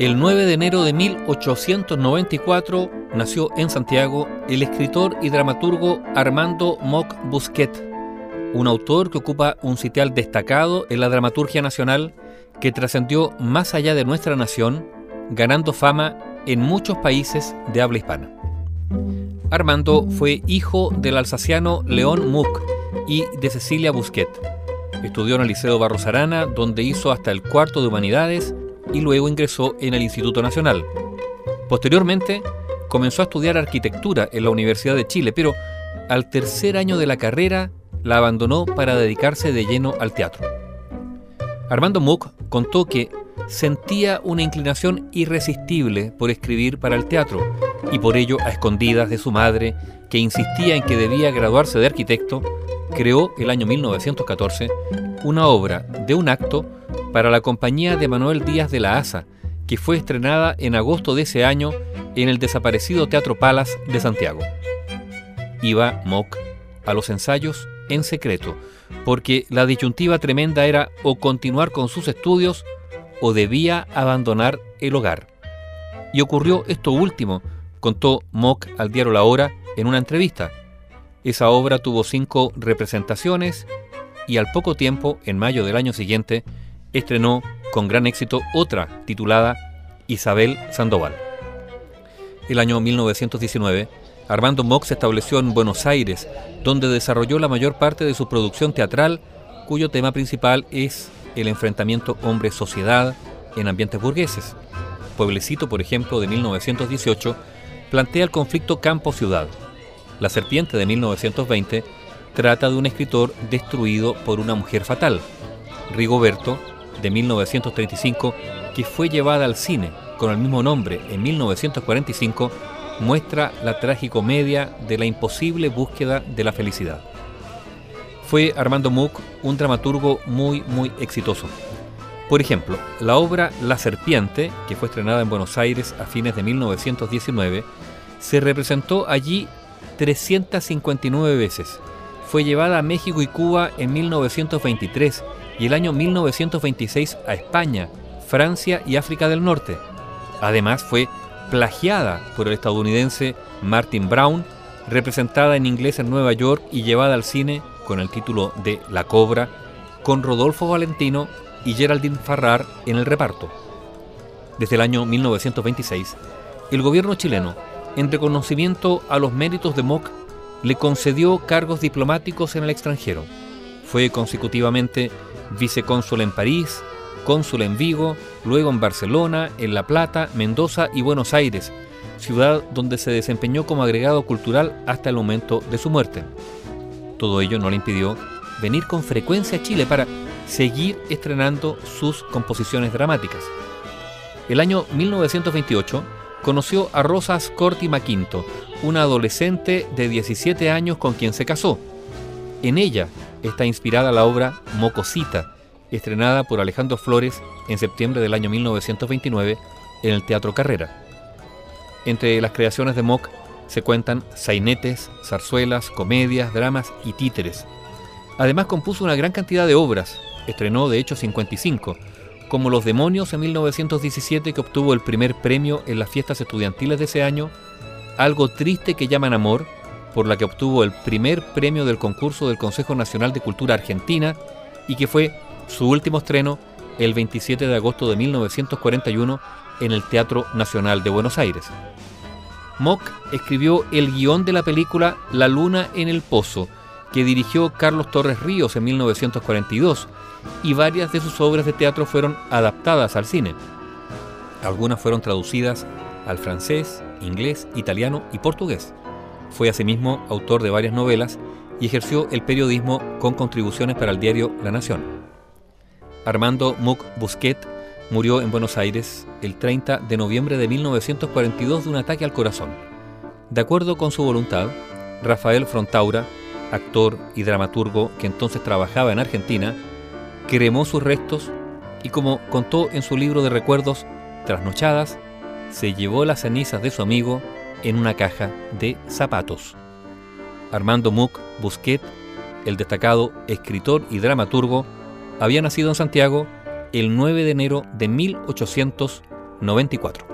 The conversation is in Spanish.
El 9 de enero de 1894 nació en Santiago el escritor y dramaturgo Armando Mock Busquet, un autor que ocupa un sitial destacado en la dramaturgia nacional que trascendió más allá de nuestra nación, ganando fama en muchos países de habla hispana. Armando fue hijo del alsaciano León Muck y de Cecilia Busquet. Estudió en el Liceo Barros Arana, donde hizo hasta el cuarto de Humanidades y luego ingresó en el Instituto Nacional. Posteriormente, comenzó a estudiar arquitectura en la Universidad de Chile, pero al tercer año de la carrera la abandonó para dedicarse de lleno al teatro. Armando Muck contó que sentía una inclinación irresistible por escribir para el teatro y por ello, a escondidas de su madre, que insistía en que debía graduarse de arquitecto, creó el año 1914 una obra de un acto para la compañía de Manuel Díaz de la Asa, que fue estrenada en agosto de ese año en el desaparecido Teatro Palas de Santiago. Iba Mock a los ensayos en secreto, porque la disyuntiva tremenda era o continuar con sus estudios o debía abandonar el hogar. Y ocurrió esto último, contó Mock al diario La Hora en una entrevista. Esa obra tuvo cinco representaciones y al poco tiempo, en mayo del año siguiente, estrenó con gran éxito otra titulada Isabel Sandoval. El año 1919, Armando Mock se estableció en Buenos Aires, donde desarrolló la mayor parte de su producción teatral, cuyo tema principal es el enfrentamiento hombre-sociedad en ambientes burgueses. Pueblecito, por ejemplo, de 1918, plantea el conflicto campo-ciudad. La serpiente de 1920 trata de un escritor destruido por una mujer fatal. Rigoberto, de 1935, que fue llevada al cine con el mismo nombre en 1945, muestra la tragicomedia de la imposible búsqueda de la felicidad. Fue Armando Muck un dramaturgo muy, muy exitoso. Por ejemplo, la obra La Serpiente, que fue estrenada en Buenos Aires a fines de 1919, se representó allí 359 veces. Fue llevada a México y Cuba en 1923 y el año 1926 a España, Francia y África del Norte. Además fue plagiada por el estadounidense Martin Brown, representada en inglés en Nueva York y llevada al cine con el título de La Cobra, con Rodolfo Valentino y Geraldine Farrar en el reparto. Desde el año 1926, el gobierno chileno, en reconocimiento a los méritos de Mock, le concedió cargos diplomáticos en el extranjero. Fue consecutivamente vicecónsul en París, cónsul en Vigo, luego en Barcelona, en La Plata, Mendoza y Buenos Aires, ciudad donde se desempeñó como agregado cultural hasta el momento de su muerte. Todo ello no le impidió venir con frecuencia a Chile para seguir estrenando sus composiciones dramáticas. El año 1928 conoció a Rosas Corti Maquinto, una adolescente de 17 años con quien se casó. En ella está inspirada la obra Mocosita, estrenada por Alejandro Flores en septiembre del año 1929 en el Teatro Carrera. Entre las creaciones de Mock se cuentan sainetes, zarzuelas, comedias, dramas y títeres. Además compuso una gran cantidad de obras, estrenó de hecho 55, como Los Demonios en 1917 que obtuvo el primer premio en las fiestas estudiantiles de ese año, Algo Triste que llaman Amor, por la que obtuvo el primer premio del concurso del Consejo Nacional de Cultura Argentina y que fue su último estreno el 27 de agosto de 1941 en el Teatro Nacional de Buenos Aires. Mock escribió el guion de la película La Luna en el Pozo, que dirigió Carlos Torres Ríos en 1942, y varias de sus obras de teatro fueron adaptadas al cine. Algunas fueron traducidas al francés, inglés, italiano y portugués. Fue asimismo autor de varias novelas y ejerció el periodismo con contribuciones para el diario La Nación. Armando Muck Busquet murió en Buenos Aires el 30 de noviembre de 1942 de un ataque al corazón. De acuerdo con su voluntad, Rafael Frontaura, actor y dramaturgo que entonces trabajaba en Argentina, cremó sus restos y como contó en su libro de recuerdos Trasnochadas, se llevó las cenizas de su amigo en una caja de zapatos. Armando Muck Busquet, el destacado escritor y dramaturgo, había nacido en Santiago el 9 de enero de 1894. 94.